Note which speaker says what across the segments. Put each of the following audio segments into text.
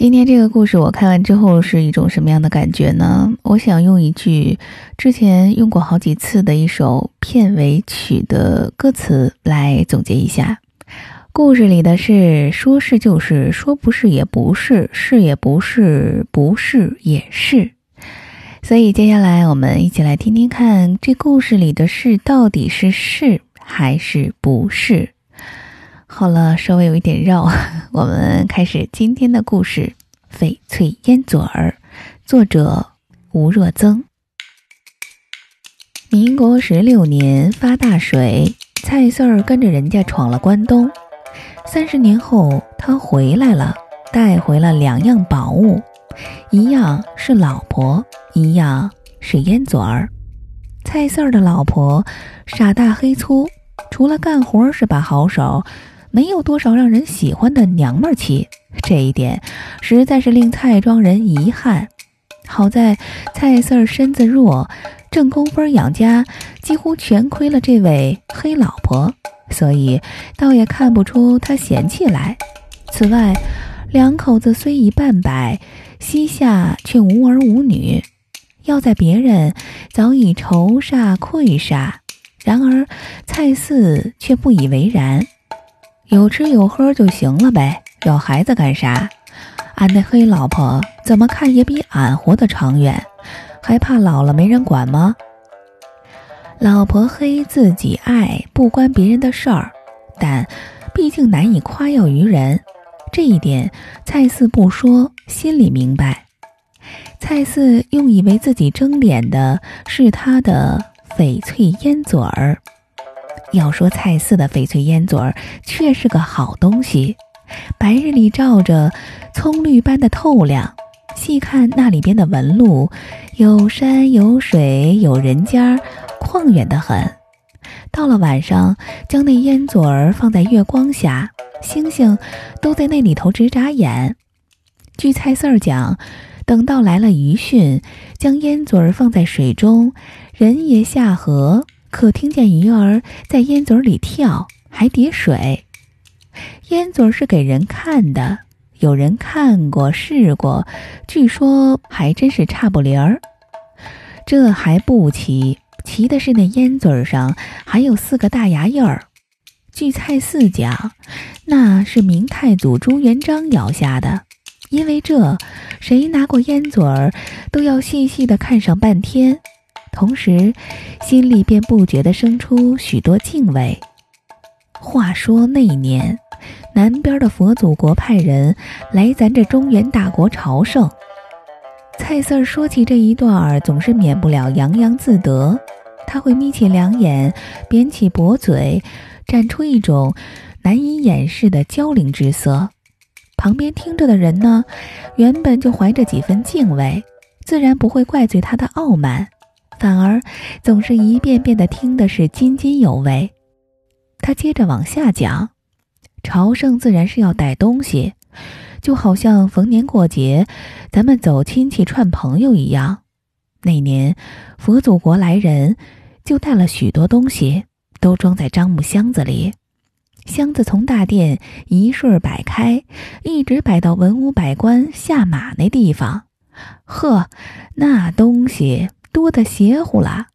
Speaker 1: 今天这个故事我看完之后是一种什么样的感觉呢？我想用一句之前用过好几次的一首片尾曲的歌词来总结一下。故事里的事说是就是，说不是也不是，是也不是，不是也是。所以接下来我们一起来听听看，这故事里的事到底是是还是不是。好了，稍微有一点绕，我们开始今天的故事《翡翠烟嘴儿》，作者吴若增。民国十六年发大水，蔡四儿跟着人家闯了关东。三十年后，他回来了，带回了两样宝物，一样是老婆，一样是烟嘴儿。蔡四儿的老婆傻大黑粗，除了干活是把好手。没有多少让人喜欢的娘们儿气，这一点实在是令蔡庄人遗憾。好在蔡四儿身子弱，挣工分养家，几乎全亏了这位黑老婆，所以倒也看不出他嫌弃来。此外，两口子虽已半百，膝下却无儿无女，要在别人早已愁煞愧煞。然而蔡四却不以为然。有吃有喝就行了呗，要孩子干啥？俺那黑老婆怎么看也比俺活得长远，还怕老了没人管吗？老婆黑自己爱，不关别人的事儿，但毕竟难以夸耀于人，这一点蔡四不说，心里明白。蔡四用以为自己争脸的是他的翡翠烟嘴儿。要说蔡四的翡翠烟嘴儿，却是个好东西。白日里照着，葱绿般的透亮；细看那里边的纹路，有山有水有人家，旷远的很。到了晚上，将那烟嘴儿放在月光下，星星都在那里头直眨眼。据蔡四儿讲，等到来了余汛，将烟嘴儿放在水中，人也下河。可听见鱼儿在烟嘴里跳，还叠水。烟嘴是给人看的，有人看过试过，据说还真是差不离儿。这还不齐，齐的是那烟嘴上还有四个大牙印儿。据蔡四讲，那是明太祖朱元璋咬下的，因为这谁拿过烟嘴儿，都要细细的看上半天。同时，心里便不觉地生出许多敬畏。话说那年，南边的佛祖国派人来咱这中原大国朝圣。蔡四儿说起这一段儿，总是免不了洋洋自得。他会眯起两眼，扁起薄嘴，展出一种难以掩饰的娇灵之色。旁边听着的人呢，原本就怀着几分敬畏，自然不会怪罪他的傲慢。反而总是一遍遍的听的是津津有味。他接着往下讲，朝圣自然是要带东西，就好像逢年过节，咱们走亲戚串朋友一样。那年佛祖国来人，就带了许多东西，都装在樟木箱子里。箱子从大殿一顺摆开，一直摆到文武百官下马那地方。呵，那东西。多的邪乎了，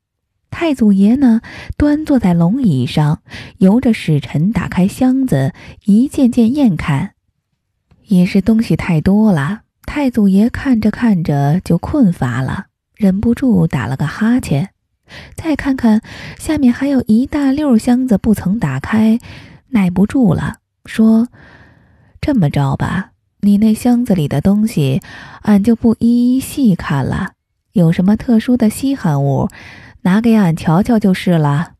Speaker 1: 太祖爷呢，端坐在龙椅上，由着使臣打开箱子，一件件验看。也是东西太多了，太祖爷看着看着就困乏了，忍不住打了个哈欠。再看看下面还有一大溜箱子不曾打开，耐不住了，说：“这么着吧，你那箱子里的东西，俺就不一一细看了。”有什么特殊的稀罕物，拿给俺瞧瞧就是了。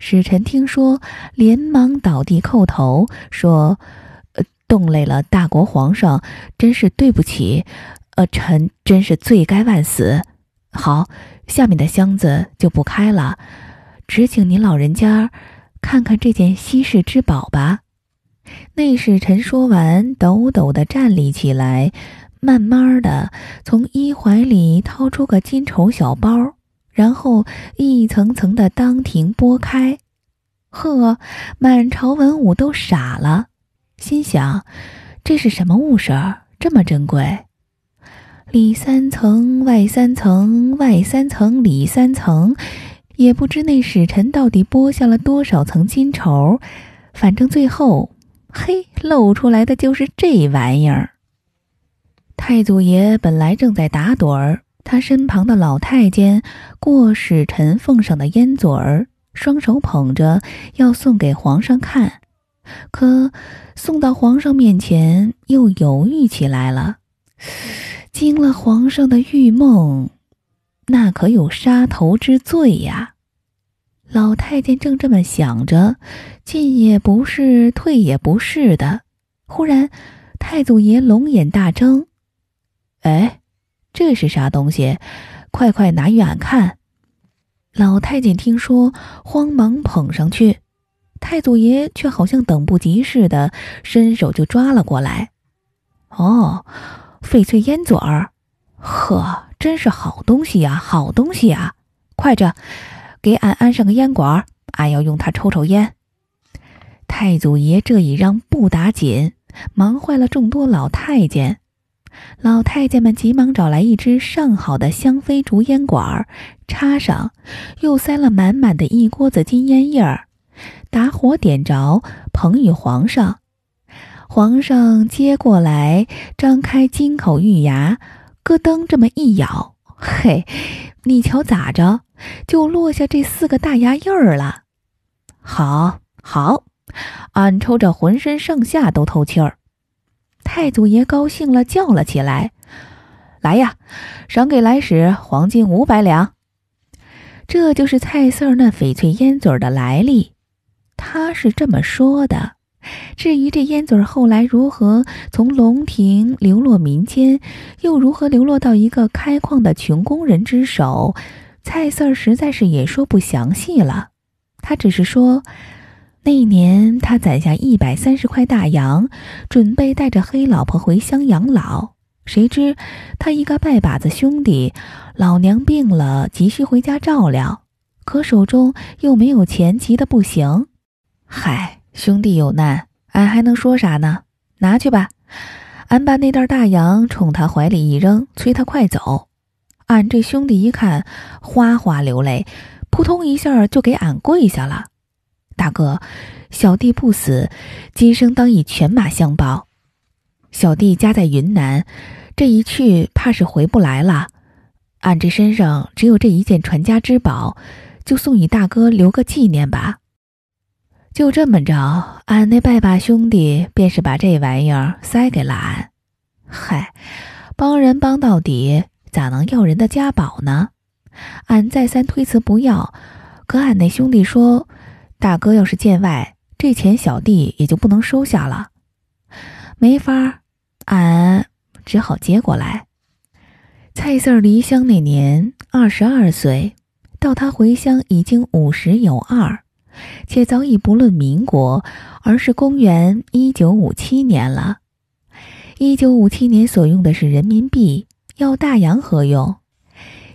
Speaker 1: 使臣听说，连忙倒地叩头说：“呃，动累了大国皇上，真是对不起。呃，臣真是罪该万死。好，下面的箱子就不开了，只请您老人家看看这件稀世之宝吧。”那使臣说完，抖抖的站立起来。慢慢的从衣怀里掏出个金绸小包，然后一层层的当庭拨开。呵，满朝文武都傻了，心想：这是什么物事儿？这么珍贵？里三层外三层，外三层里三层，也不知那使臣到底剥下了多少层金绸。反正最后，嘿，露出来的就是这玩意儿。太祖爷本来正在打盹儿，他身旁的老太监过使臣奉上的烟嘴儿，双手捧着要送给皇上看，可送到皇上面前又犹豫起来了。惊了皇上的玉梦，那可有杀头之罪呀！老太监正这么想着，进也不是，退也不是的。忽然，太祖爷龙眼大睁：“哎，这是啥东西？快快拿与俺看！”老太监听说，慌忙捧上去，太祖爷却好像等不及似的，伸手就抓了过来。哦。翡翠烟嘴儿，呵，真是好东西呀，好东西呀！快着，给俺安上个烟管，俺要用它抽抽烟。太祖爷这一让不打紧，忙坏了众多老太监。老太监们急忙找来一支上好的香妃竹烟管，插上，又塞了满满的一锅子金烟叶儿，打火点着，捧与皇上。皇上接过来，张开金口玉牙，咯噔这么一咬，嘿，你瞧咋着，就落下这四个大牙印儿了。好，好，俺抽着浑身上下都透气儿。太祖爷高兴了，叫了起来：“来呀，赏给来使黄金五百两。”这就是蔡四儿那翡翠烟嘴的来历。他是这么说的。至于这烟嘴后来如何从龙庭流落民间，又如何流落到一个开矿的穷工人之手，蔡四儿实在是也说不详细了。他只是说，那一年他攒下一百三十块大洋，准备带着黑老婆回乡养老。谁知他一个拜把子兄弟，老娘病了，急需回家照料，可手中又没有钱，急得不行。嗨。兄弟有难，俺还能说啥呢？拿去吧，俺把那袋大洋冲他怀里一扔，催他快走。俺这兄弟一看，哗哗流泪，扑通一下就给俺跪下了。大哥，小弟不死，今生当以犬马相报。小弟家在云南，这一去怕是回不来了。俺这身上只有这一件传家之宝，就送与大哥留个纪念吧。就这么着，俺那拜把兄弟便是把这玩意儿塞给了俺。嗨，帮人帮到底，咋能要人的家宝呢？俺再三推辞不要，可俺那兄弟说：“大哥要是见外，这钱小弟也就不能收下了。”没法，俺只好接过来。蔡四儿离乡那年二十二岁，到他回乡已经五十有二。且早已不论民国，而是公元一九五七年了。一九五七年所用的是人民币，要大洋何用？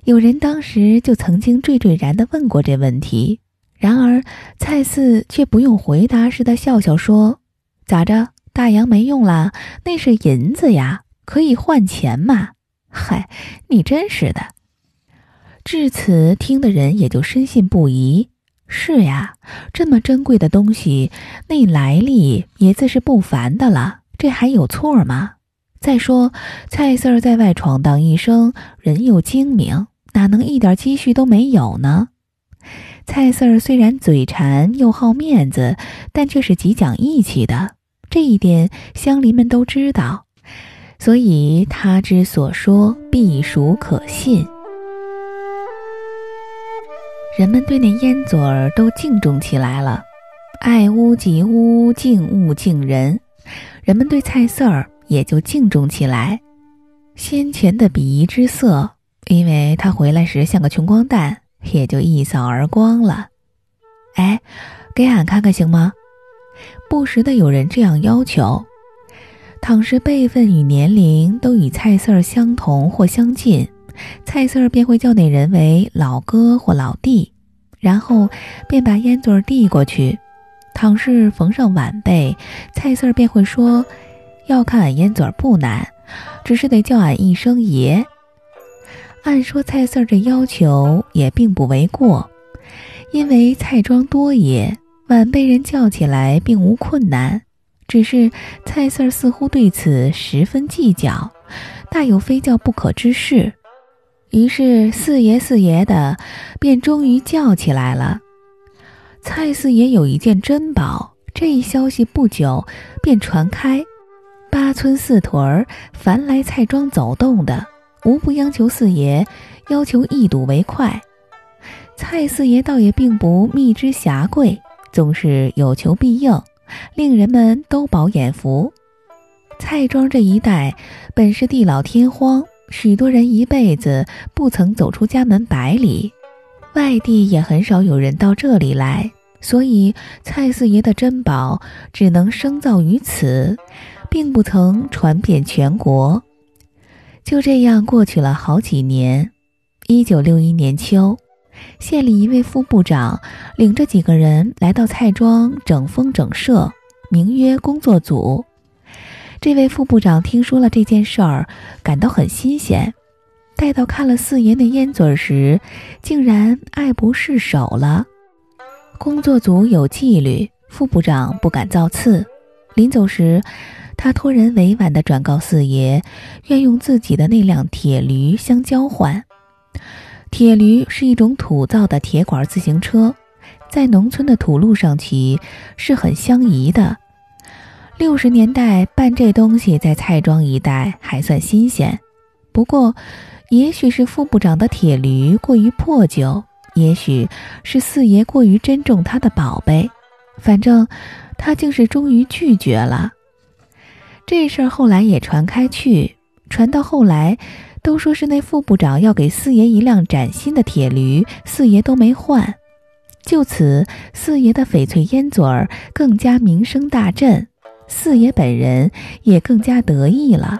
Speaker 1: 有人当时就曾经惴惴然地问过这问题，然而蔡四却不用回答似的笑笑说：“咋着？大洋没用了？那是银子呀，可以换钱嘛。”嗨，你真是的。至此，听的人也就深信不疑。是呀，这么珍贵的东西，那来历也自是不凡的了，这还有错吗？再说，蔡四儿在外闯荡一生，人又精明，哪能一点积蓄都没有呢？蔡四儿虽然嘴馋又好面子，但却是极讲义气的，这一点乡邻们都知道，所以他之所说必属可信。人们对那烟嘴儿都敬重起来了，爱屋及乌，敬物敬人。人们对蔡四儿也就敬重起来。先前的鄙夷之色，因为他回来时像个穷光蛋，也就一扫而光了。哎，给俺看看行吗？不时的有人这样要求。倘是辈分与年龄都与蔡四儿相同或相近。蔡四儿便会叫那人为老哥或老弟，然后便把烟嘴递过去。倘是逢上晚辈，蔡四儿便会说：“要看俺烟嘴不难，只是得叫俺一声爷。按说蔡四儿这要求也并不为过，因为蔡庄多爷，晚辈人叫起来并无困难。只是蔡四儿似乎对此十分计较，大有非叫不可之事。于是四爷四爷的，便终于叫起来了。蔡四爷有一件珍宝，这一消息不久便传开，八村四屯儿凡来蔡庄走动的。无不央求四爷，要求一睹为快。蔡四爷倒也并不密之侠贵，总是有求必应，令人们都饱眼福。蔡庄这一带本是地老天荒，许多人一辈子不曾走出家门百里，外地也很少有人到这里来，所以蔡四爷的珍宝只能生造于此，并不曾传遍全国。就这样过去了好几年。一九六一年秋，县里一位副部长领着几个人来到蔡庄整风整舍，名曰工作组。这位副部长听说了这件事儿，感到很新鲜。待到看了四爷那烟嘴时，竟然爱不释手了。工作组有纪律，副部长不敢造次。临走时。他托人委婉地转告四爷，愿用自己的那辆铁驴相交换。铁驴是一种土造的铁管自行车，在农村的土路上骑是很相宜的。六十年代办这东西在蔡庄一带还算新鲜，不过，也许是副部长的铁驴过于破旧，也许是四爷过于珍重他的宝贝，反正他竟是终于拒绝了。这事儿后来也传开去，传到后来，都说是那副部长要给四爷一辆崭新的铁驴，四爷都没换。就此，四爷的翡翠烟嘴儿更加名声大振，四爷本人也更加得意了。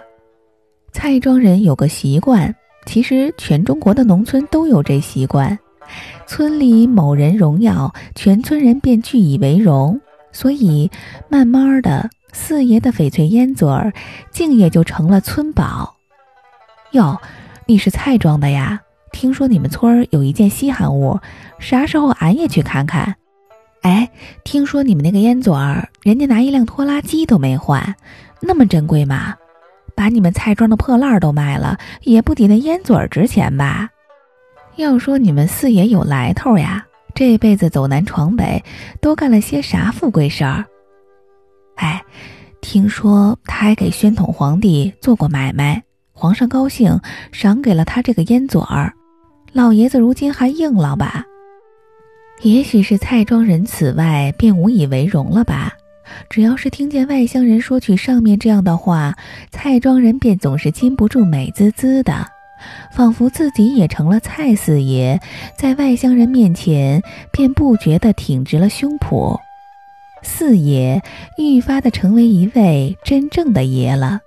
Speaker 1: 蔡庄人有个习惯，其实全中国的农村都有这习惯：村里某人荣耀，全村人便据以为荣，所以慢慢的。四爷的翡翠烟嘴儿，竟也就成了村宝。哟，你是蔡庄的呀？听说你们村儿有一件稀罕物，啥时候俺也去看看？哎，听说你们那个烟嘴儿，人家拿一辆拖拉机都没换，那么珍贵吗？把你们蔡庄的破烂都卖了，也不抵那烟嘴儿值钱吧？要说你们四爷有来头呀，这辈子走南闯北，都干了些啥富贵事儿？哎，听说他还给宣统皇帝做过买卖，皇上高兴，赏给了他这个烟嘴儿。老爷子如今还硬朗吧？也许是蔡庄人此外便无以为荣了吧？只要是听见外乡人说起上面这样的话，蔡庄人便总是禁不住美滋滋的，仿佛自己也成了蔡四爷，在外乡人面前便不觉得挺直了胸脯。四爷愈发的成为一位真正的爷了，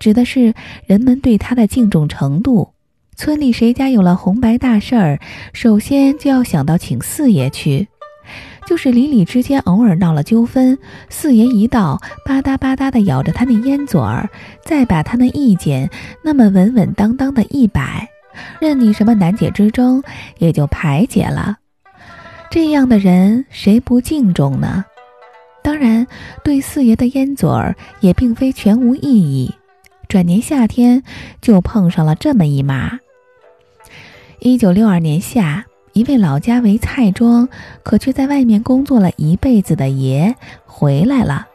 Speaker 1: 指的是人们对他的敬重程度。村里谁家有了红白大事儿，首先就要想到请四爷去。就是邻里之间偶尔闹了纠纷，四爷一到，吧嗒吧嗒的咬着他那烟嘴儿，再把他那意见那么稳稳当当的一摆，任你什么难解之争，也就排解了。这样的人，谁不敬重呢？当然，对四爷的烟嘴儿也并非全无意义。转年夏天，就碰上了这么一码。一九六二年夏，一位老家为蔡庄，可却在外面工作了一辈子的爷回来了。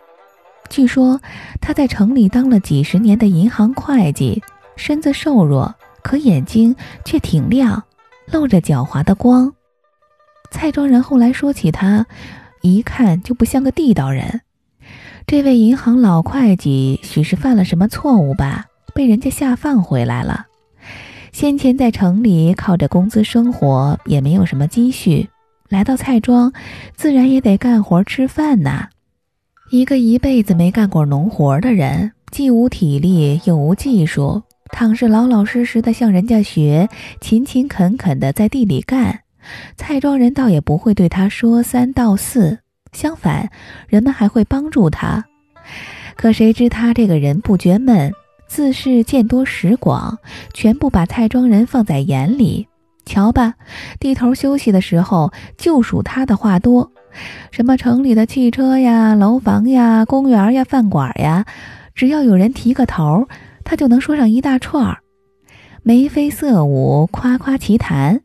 Speaker 1: 据说他在城里当了几十年的银行会计，身子瘦弱，可眼睛却挺亮，露着狡猾的光。蔡庄人后来说起他。一看就不像个地道人。这位银行老会计许是犯了什么错误吧，被人家下放回来了。先前在城里靠着工资生活，也没有什么积蓄，来到蔡庄，自然也得干活吃饭呐。一个一辈子没干过农活的人，既无体力又无技术，倘是老老实实的向人家学，勤勤恳恳的在地里干。蔡庄人倒也不会对他说三道四，相反，人们还会帮助他。可谁知他这个人不觉闷，自是见多识广，全部把蔡庄人放在眼里。瞧吧，地头休息的时候，就数他的话多。什么城里的汽车呀、楼房呀、公园呀、饭馆呀，只要有人提个头，他就能说上一大串儿，眉飞色舞，夸夸其谈，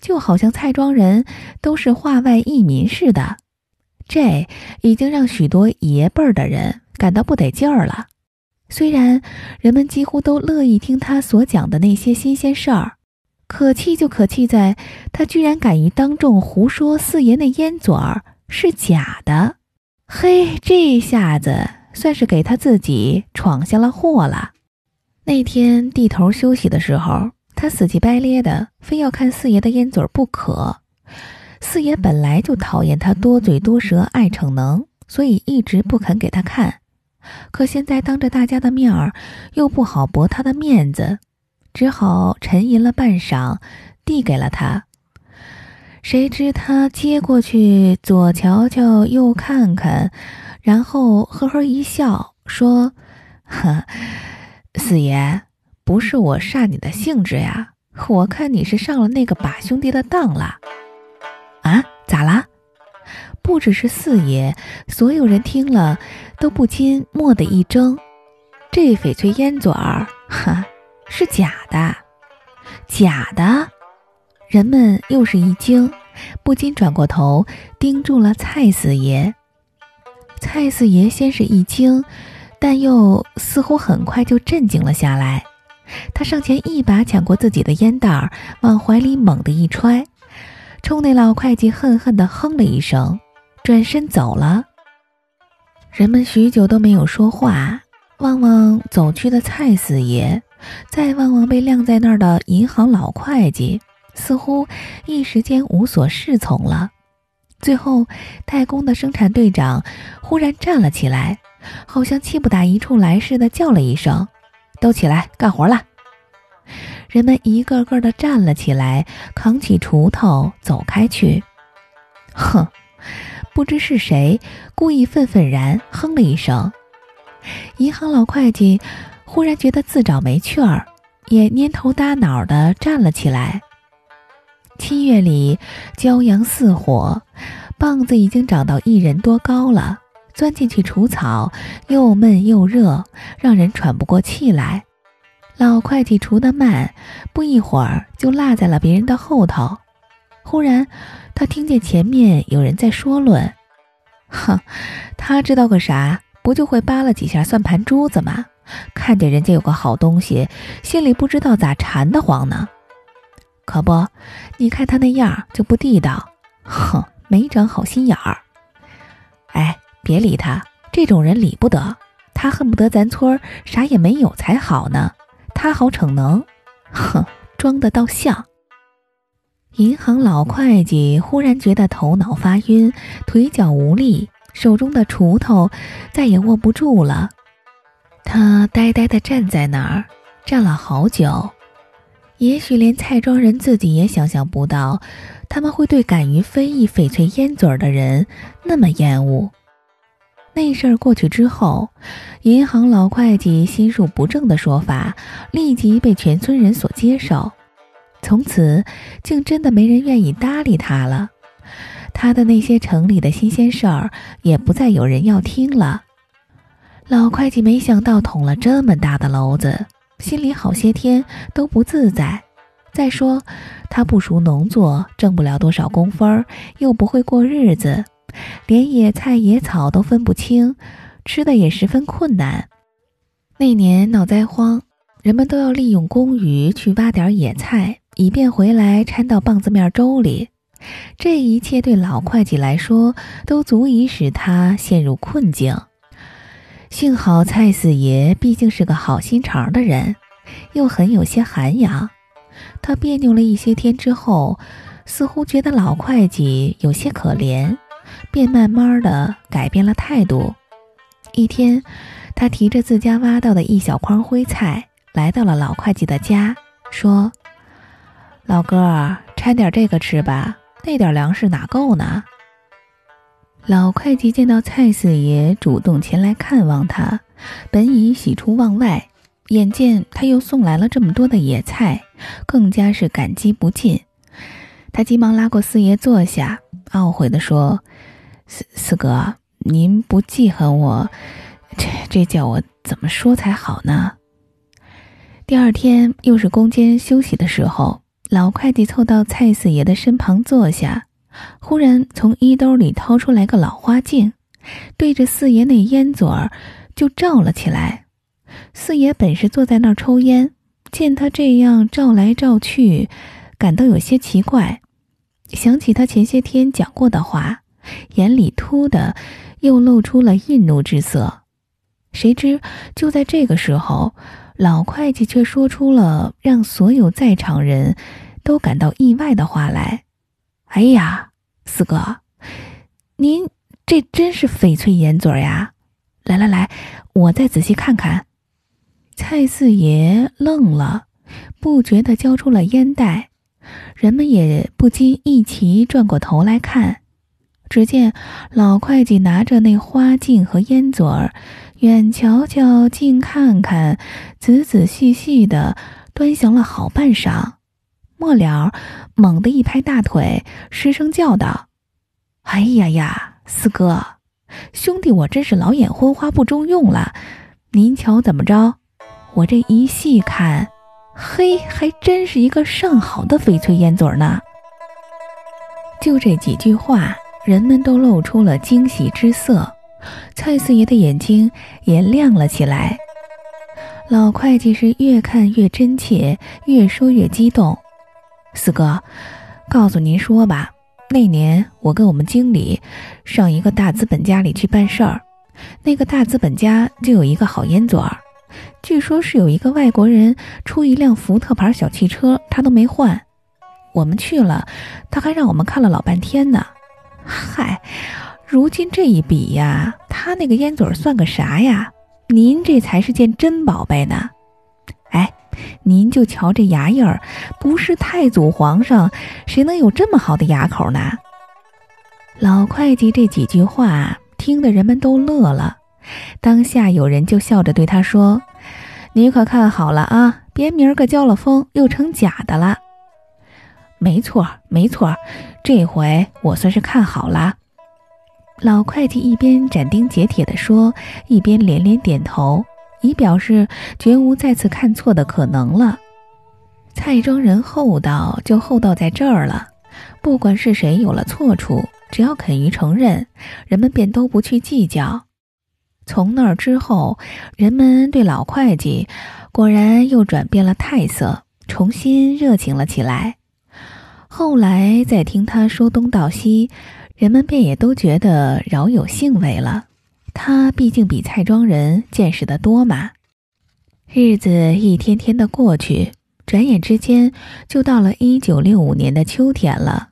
Speaker 1: 就好像蔡庄人都是化外异民似的。这已经让许多爷辈儿的人感到不得劲儿了。虽然人们几乎都乐意听他所讲的那些新鲜事儿。可气就可气在，他居然敢于当众胡说四爷那烟嘴儿是假的，嘿，这下子算是给他自己闯下了祸了。那天地头休息的时候，他死乞白咧的，非要看四爷的烟嘴不可。四爷本来就讨厌他多嘴多舌、爱逞能，所以一直不肯给他看。可现在当着大家的面儿，又不好驳他的面子。只好沉吟了半晌，递给了他。谁知他接过去，左瞧瞧，右看看，然后呵呵一笑，说：“呵，四爷，不是我煞你的兴致呀，我看你是上了那个把兄弟的当了。啊？咋啦？不只是四爷，所有人听了都不禁蓦地一怔。这翡翠烟嘴儿，哈。”是假的，假的！人们又是一惊，不禁转过头盯住了蔡四爷。蔡四爷先是一惊，但又似乎很快就镇静了下来。他上前一把抢过自己的烟袋，往怀里猛地一揣，冲那老会计恨恨地哼了一声，转身走了。人们许久都没有说话，望望走去的蔡四爷。再望望被晾在那儿的银行老会计，似乎一时间无所适从了。最后，代工的生产队长忽然站了起来，好像气不打一处来似的，叫了一声：“都起来干活了！”人们一个个的站了起来，扛起锄头走开去。哼，不知是谁故意愤愤然哼了一声。银行老会计。忽然觉得自找没趣儿，也蔫头耷脑的站了起来。七月里，骄阳似火，棒子已经长到一人多高了。钻进去除草，又闷又热，让人喘不过气来。老会计除得慢，不一会儿就落在了别人的后头。忽然，他听见前面有人在说论：“哼，他知道个啥？不就会扒拉几下算盘珠子吗？”看见人家有个好东西，心里不知道咋馋得慌呢。可不，你看他那样就不地道，哼，没长好心眼儿。哎，别理他，这种人理不得。他恨不得咱村儿啥也没有才好呢。他好逞能，哼，装的倒像。银行老会计忽然觉得头脑发晕，腿脚无力，手中的锄头再也握不住了。他呆呆地站在那儿，站了好久。也许连蔡庄人自己也想象不到，他们会对敢于非议翡翠烟嘴儿的人那么厌恶。那事儿过去之后，银行老会计心术不正的说法立即被全村人所接受，从此竟真的没人愿意搭理他了。他的那些城里的新鲜事儿也不再有人要听了。老会计没想到捅了这么大的篓子，心里好些天都不自在。再说，他不熟农作，挣不了多少工分儿，又不会过日子，连野菜野草都分不清，吃的也十分困难。那年闹灾荒，人们都要利用工余去挖点野菜，以便回来掺到棒子面粥里。这一切对老会计来说，都足以使他陷入困境。幸好蔡四爷毕竟是个好心肠的人，又很有些涵养。他别扭了一些天之后，似乎觉得老会计有些可怜，便慢慢的改变了态度。一天，他提着自家挖到的一小筐灰菜，来到了老会计的家，说：“老哥，掺点这个吃吧，那点粮食哪够呢？”老会计见到蔡四爷主动前来看望他，本已喜出望外，眼见他又送来了这么多的野菜，更加是感激不尽。他急忙拉过四爷坐下，懊悔地说：“四四哥，您不记恨我，这这叫我怎么说才好呢？”第二天又是宫间休息的时候，老会计凑到蔡四爷的身旁坐下，忽然从衣兜里掏出来个老花镜，对着四爷那烟嘴儿就照了起来。四爷本是坐在那儿抽烟，见他这样照来照去，感到有些奇怪，想起他前些天讲过的话，眼里突的又露出了愠怒之色。谁知就在这个时候。老会计却说出了让所有在场人都感到意外的话来：“哎呀，四哥，您这真是翡翠烟嘴呀！来来来，我再仔细看看。”蔡四爷愣了，不觉地交出了烟袋，人们也不禁一齐转过头来看。只见老会计拿着那花镜和烟嘴儿。远瞧瞧，近看看，仔仔细细的端详了好半晌，末了，猛地一拍大腿，失声叫道：“哎呀呀，四哥，兄弟，我真是老眼昏花不中用了。您瞧怎么着？我这一细看，嘿，还真是一个上好的翡翠烟嘴呢。”就这几句话，人们都露出了惊喜之色。蔡四爷的眼睛也亮了起来。老会计是越看越真切，越说越激动。四哥，告诉您说吧，那年我跟我们经理上一个大资本家里去办事儿，那个大资本家就有一个好烟嘴儿，据说是有一个外国人出一辆福特牌小汽车，他都没换。我们去了，他还让我们看了老半天呢。嗨。如今这一比呀，他那个烟嘴算个啥呀？您这才是件真宝贝呢！哎，您就瞧这牙印儿，不是太祖皇上，谁能有这么好的牙口呢？老会计这几句话听得人们都乐了，当下有人就笑着对他说：“你可看好了啊，别明儿个交了风又成假的了。”没错，没错，这回我算是看好了。老会计一边斩钉截铁地说，一边连连点头，以表示绝无再次看错的可能了。蔡庄人厚道就厚道在这儿了，不管是谁有了错处，只要肯于承认，人们便都不去计较。从那儿之后，人们对老会计果然又转变了态色，重新热情了起来。后来再听他说东道西。人们便也都觉得饶有兴味了。他毕竟比蔡庄人见识的多嘛。日子一天天的过去，转眼之间就到了一九六五年的秋天了。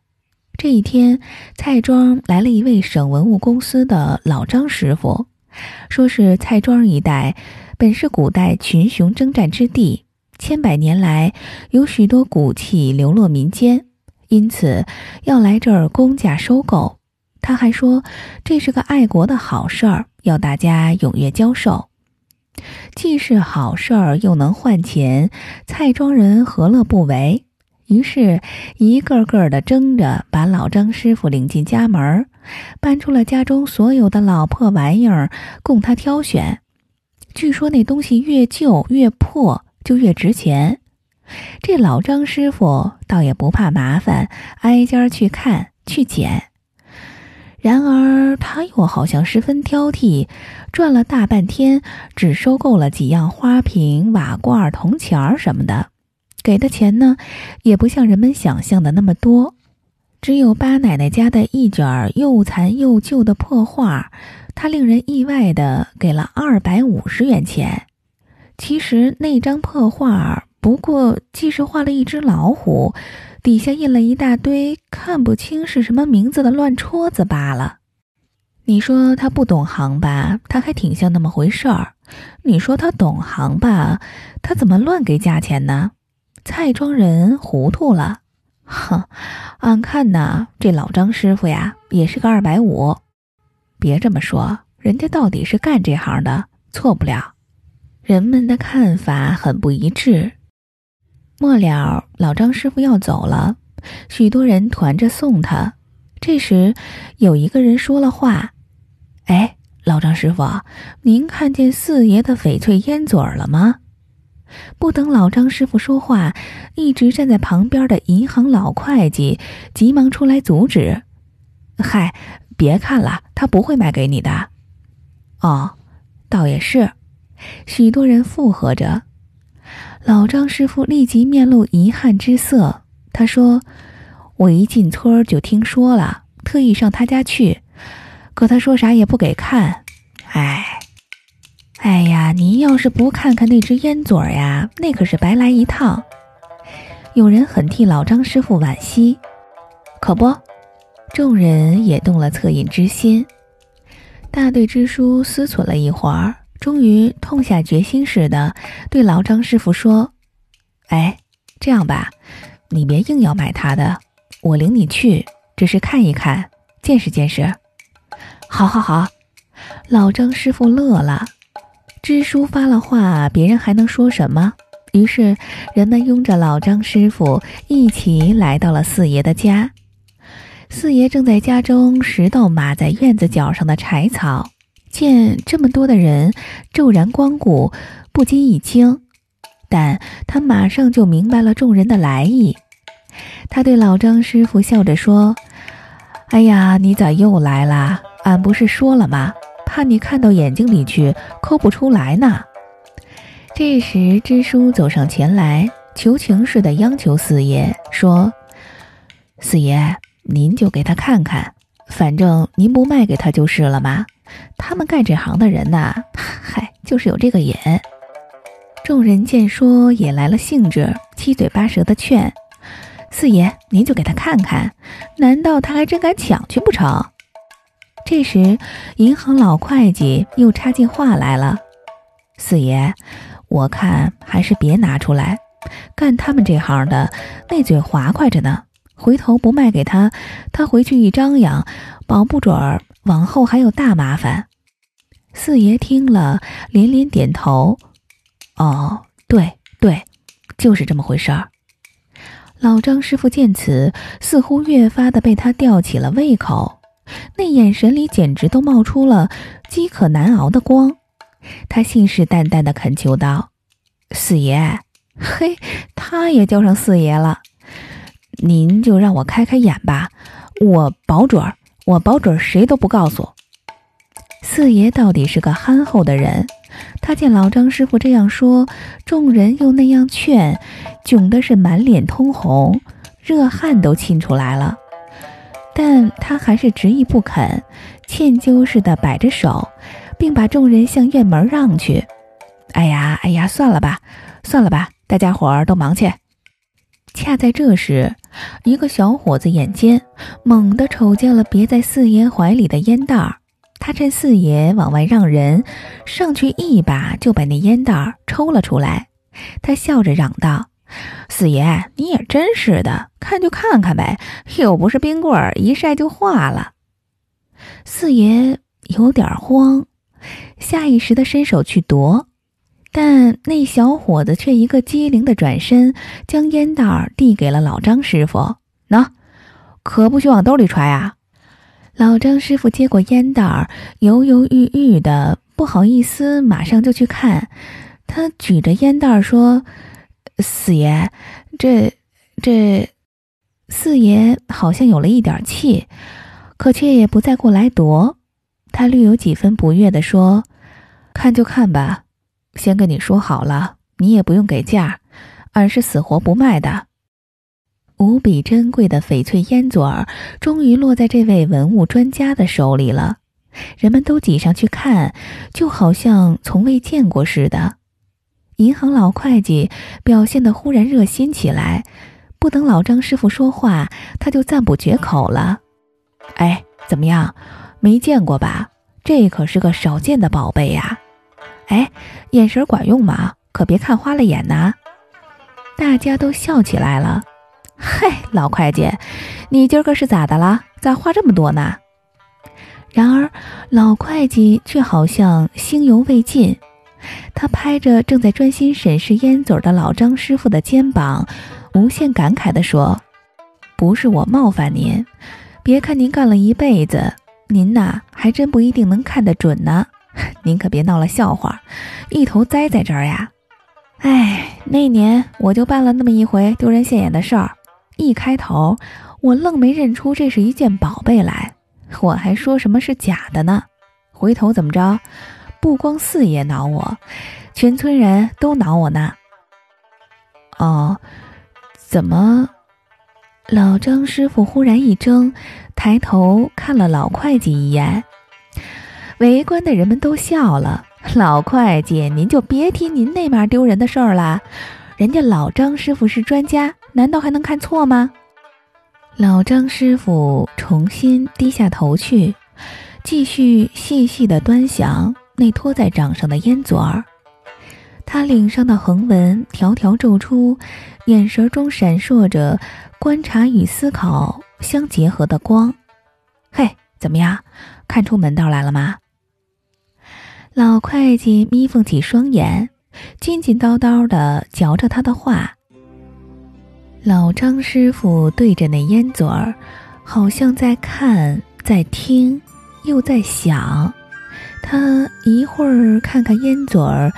Speaker 1: 这一天，蔡庄来了一位省文物公司的老张师傅，说是蔡庄一带本是古代群雄征战之地，千百年来有许多古器流落民间，因此要来这儿公价收购。他还说，这是个爱国的好事儿，要大家踊跃交售。既是好事儿，又能换钱，蔡庄人何乐不为？于是，一个个的争着把老张师傅领进家门，搬出了家中所有的老破玩意儿供他挑选。据说那东西越旧越破，就越值钱。这老张师傅倒也不怕麻烦，挨家去看去捡。然而他又好像十分挑剔，转了大半天，只收购了几样花瓶、瓦罐、铜钱儿什么的，给的钱呢，也不像人们想象的那么多。只有八奶奶家的一卷又残又旧的破画，他令人意外的给了二百五十元钱。其实那张破画不过既是画了一只老虎。底下印了一大堆看不清是什么名字的乱戳子罢了。你说他不懂行吧？他还挺像那么回事儿。你说他懂行吧？他怎么乱给价钱呢？蔡庄人糊涂了。哼，俺看呐，这老张师傅呀，也是个二百五。别这么说，人家到底是干这行的，错不了。人们的看法很不一致。末了，老张师傅要走了，许多人团着送他。这时，有一个人说了话：“哎，老张师傅，您看见四爷的翡翠烟嘴了吗？”不等老张师傅说话，一直站在旁边的银行老会计急忙出来阻止：“嗨，别看了，他不会卖给你的。”哦，倒也是。许多人附和着。老张师傅立即面露遗憾之色。他说：“我一进村儿就听说了，特意上他家去，可他说啥也不给看。哎，哎呀，您要是不看看那只烟嘴儿呀，那可是白来一趟。”有人很替老张师傅惋惜，可不，众人也动了恻隐之心。大队支书思忖了一会儿。终于痛下决心似的，对老张师傅说：“哎，这样吧，你别硬要买他的，我领你去，只是看一看，见识见识。”好，好，好！老张师傅乐了。支书发了话，别人还能说什么？于是人们拥着老张师傅一起来到了四爷的家。四爷正在家中拾到码在院子角上的柴草。见这么多的人骤然光顾，不禁一惊，但他马上就明白了众人的来意。他对老张师傅笑着说：“哎呀，你咋又来了？俺不是说了吗？怕你看到眼睛里去抠不出来呢。”这时，支书走上前来，求情似的央求四爷说：“四爷，您就给他看看，反正您不卖给他就是了嘛。”他们干这行的人呐，嗨，就是有这个眼。众人见说也来了兴致，七嘴八舌的劝四爷：“您就给他看看，难道他还真敢抢去不成？”这时，银行老会计又插进话来了：“四爷，我看还是别拿出来，干他们这行的那嘴滑快着呢，回头不卖给他，他回去一张扬，保不准儿。”往后还有大麻烦。四爷听了，连连点头：“哦，对对，就是这么回事儿。”老张师傅见此，似乎越发的被他吊起了胃口，那眼神里简直都冒出了饥渴难熬的光。他信誓旦旦的恳求道：“四爷，嘿，他也叫上四爷了，您就让我开开眼吧，我保准儿。”我保准谁都不告诉。四爷到底是个憨厚的人，他见老张师傅这样说，众人又那样劝，窘的是满脸通红，热汗都沁出来了。但他还是执意不肯，歉疚似的摆着手，并把众人向院门让去。哎呀，哎呀，算了吧，算了吧，大家伙儿都忙去。恰在这时。一个小伙子眼尖，猛地瞅见了别在四爷怀里的烟袋儿。他趁四爷往外让人，上去一把就把那烟袋儿抽了出来。他笑着嚷道：“四爷，你也真是的，看就看看呗，又不是冰棍儿，一晒就化了。”四爷有点慌，下意识地伸手去夺。但那小伙子却一个机灵的转身，将烟袋递给了老张师傅。喏，可不许往兜里揣啊！老张师傅接过烟袋，犹犹豫豫的，不好意思，马上就去看。他举着烟袋说：“四爷，这这……”四爷好像有了一点气，可却也不再过来夺。他略有几分不悦的说：“看就看吧。”先跟你说好了，你也不用给价，俺是死活不卖的。无比珍贵的翡翠烟嘴儿终于落在这位文物专家的手里了，人们都挤上去看，就好像从未见过似的。银行老会计表现得忽然热心起来，不等老张师傅说话，他就赞不绝口了：“哎，怎么样？没见过吧？这可是个少见的宝贝呀！”哎，眼神管用吗？可别看花了眼呐！大家都笑起来了。嗨，老会计，你今儿个是咋的了？咋话这么多呢？然而，老会计却好像心犹未尽，他拍着正在专心审视烟嘴的老张师傅的肩膀，无限感慨地说：“不是我冒犯您，别看您干了一辈子，您呐还真不一定能看得准呢。您可别闹了笑话，一头栽在这儿呀！哎，那年我就办了那么一回丢人现眼的事儿，一开头我愣没认出这是一件宝贝来，我还说什么是假的呢。回头怎么着？”不光四爷恼我，全村人都恼我呢。哦，怎么？老张师傅忽然一怔，抬头看了老会计一眼。围观的人们都笑了。老会计，您就别提您那码丢人的事儿了。人家老张师傅是专家，难道还能看错吗？老张师傅重新低下头去，继续细细的端详。那托在掌上的烟嘴儿，他领上的横纹条条皱出，眼神中闪烁着观察与思考相结合的光。嘿，怎么样？看出门道来了吗？老会计眯缝起双眼，津津叨叨地嚼着他的话。老张师傅对着那烟嘴儿，好像在看，在听，又在想。他一会儿看看烟嘴儿，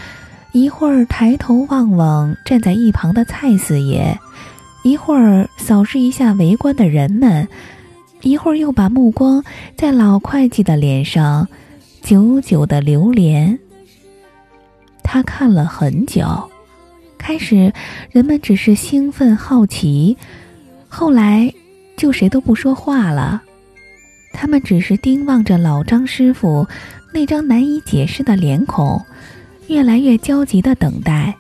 Speaker 1: 一会儿抬头望望站在一旁的蔡四爷，一会儿扫视一下围观的人们，一会儿又把目光在老会计的脸上久久的流连。他看了很久，开始人们只是兴奋好奇，后来就谁都不说话了，他们只是盯望着老张师傅。那张难以解释的脸孔，越来越焦急的等待。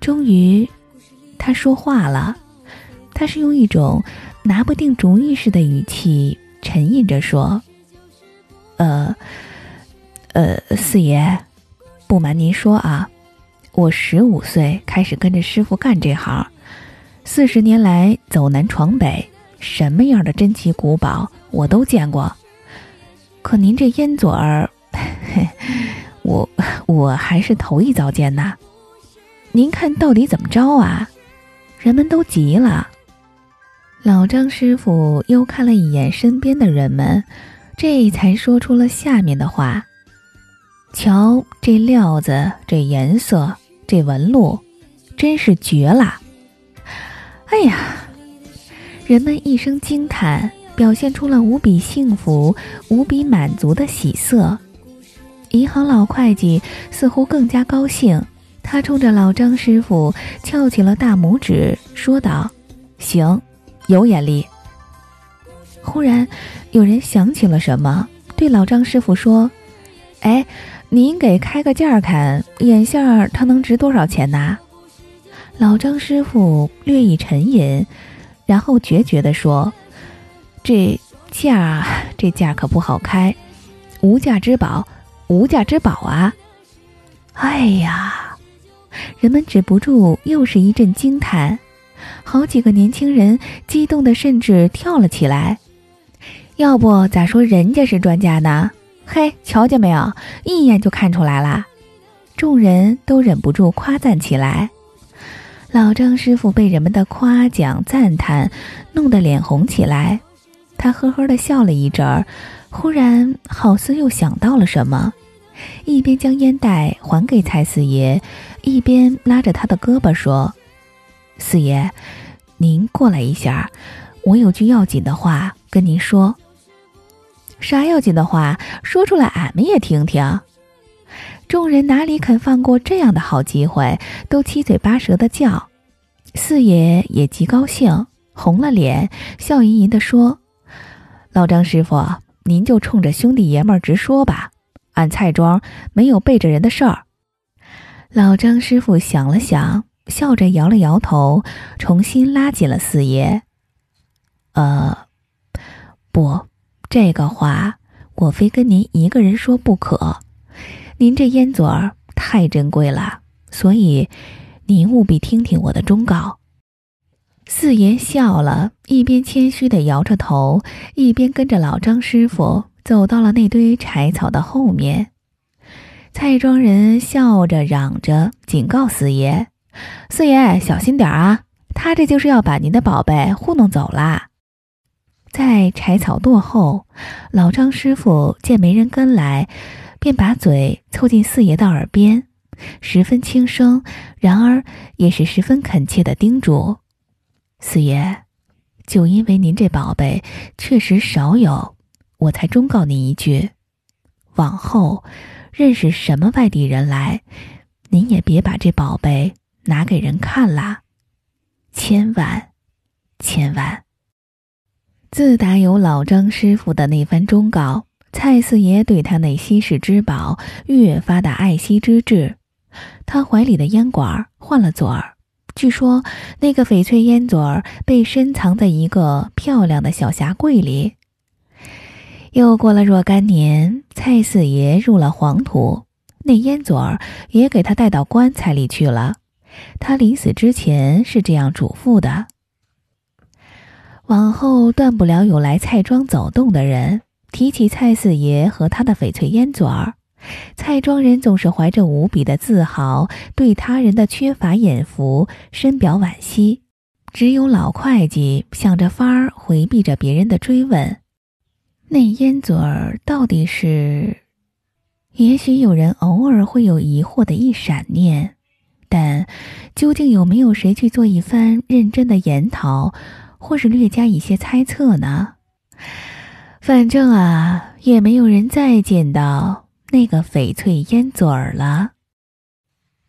Speaker 1: 终于，他说话了。他是用一种拿不定主意似的语气沉吟着说：“呃，呃，四爷，不瞒您说啊，我十五岁开始跟着师傅干这行，四十年来走南闯北，什么样的珍奇古宝我都见过。”可您这烟嘴儿，我我还是头一遭见呐。您看到底怎么着啊？人们都急了。老张师傅又看了一眼身边的人们，这才说出了下面的话：“瞧这料子，这颜色，这纹路，真是绝了！”哎呀，人们一声惊叹。表现出了无比幸福、无比满足的喜色。银行老会计似乎更加高兴，他冲着老张师傅翘起了大拇指，说道：“行，有眼力。”忽然，有人想起了什么，对老张师傅说：“哎，您给开个价看，眼线它能值多少钱呐？”老张师傅略一沉吟，然后决绝地说。这价，这价可不好开，无价之宝，无价之宝啊！哎呀，人们止不住又是一阵惊叹，好几个年轻人激动的甚至跳了起来。要不咋说人家是专家呢？嘿，瞧见没有，一眼就看出来了。众人都忍不住夸赞起来。老张师傅被人们的夸奖赞叹弄得脸红起来。他呵呵地笑了一阵儿，忽然好似又想到了什么，一边将烟袋还给蔡四爷，一边拉着他的胳膊说：“四爷，您过来一下，我有句要紧的话跟您说。啥要紧的话？说出来，俺们也听听。”众人哪里肯放过这样的好机会，都七嘴八舌的叫。四爷也极高兴，红了脸，笑吟吟地说。老张师傅，您就冲着兄弟爷们直说吧，俺蔡庄没有背着人的事儿。老张师傅想了想，笑着摇了摇头，重新拉紧了四爷。呃，不，这个话我非跟您一个人说不可。您这烟嘴儿太珍贵了，所以您务必听听我的忠告。四爷笑了，一边谦虚地摇着头，一边跟着老张师傅走到了那堆柴草的后面。蔡庄人笑着嚷着警告四爷：“四爷小心点啊，他这就是要把您的宝贝糊弄走啦。”在柴草垛后，老张师傅见没人跟来，便把嘴凑近四爷的耳边，十分轻声，然而也是十分恳切的叮嘱：“四爷，就因为您这宝贝确实少有，我才忠告您一句，往后认识什么外地人来，您也别把这宝贝拿给人看啦，千万，千万。”自打有老张师傅的那番忠告，蔡四爷对他那稀世之宝越发的爱惜之至。他怀里的烟管换了嘴儿，据说那个翡翠烟嘴儿被深藏在一个漂亮的小匣柜里。又过了若干年，蔡四爷入了黄土，那烟嘴儿也给他带到棺材里去了。他临死之前是这样嘱咐的。往后断不了有来蔡庄走动的人提起蔡四爷和他的翡翠烟嘴儿，蔡庄人总是怀着无比的自豪，对他人的缺乏眼福深表惋惜。只有老会计想着法儿回避着别人的追问：“那烟嘴儿到底是？”也许有人偶尔会有疑惑的一闪念，但究竟有没有谁去做一番认真的研讨？或是略加一些猜测呢？反正啊，也没有人再见到那个翡翠烟嘴儿了。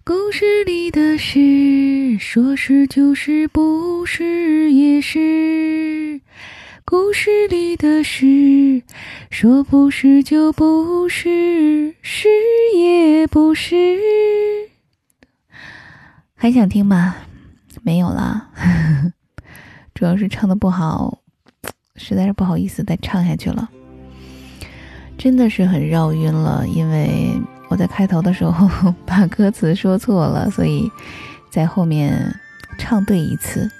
Speaker 1: 故事里的事，说是就是，不是也是；故事里的事，说不是就不是，是也不是。还想听吗？没有了。主要是唱的不好，实在是不好意思再唱下去了。真的是很绕晕了，因为我在开头的时候 把歌词说错了，所以在后面唱对一次。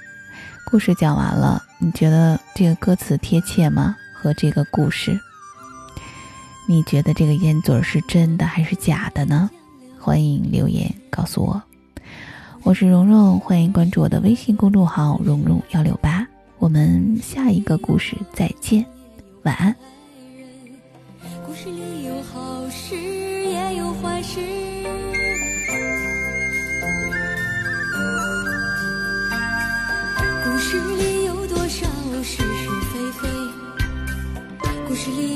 Speaker 1: 故事讲完了，你觉得这个歌词贴切吗？和这个故事，你觉得这个烟嘴是真的还是假的呢？欢迎留言告诉我。我是蓉蓉，欢迎关注我的微信公众号“蓉蓉幺六八”。我们下一个故事再见，晚安。
Speaker 2: 故事里有好事，也有坏事。故事里有多少是是非非？故事里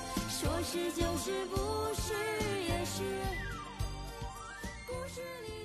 Speaker 2: 说是就是，不是也是。故事里。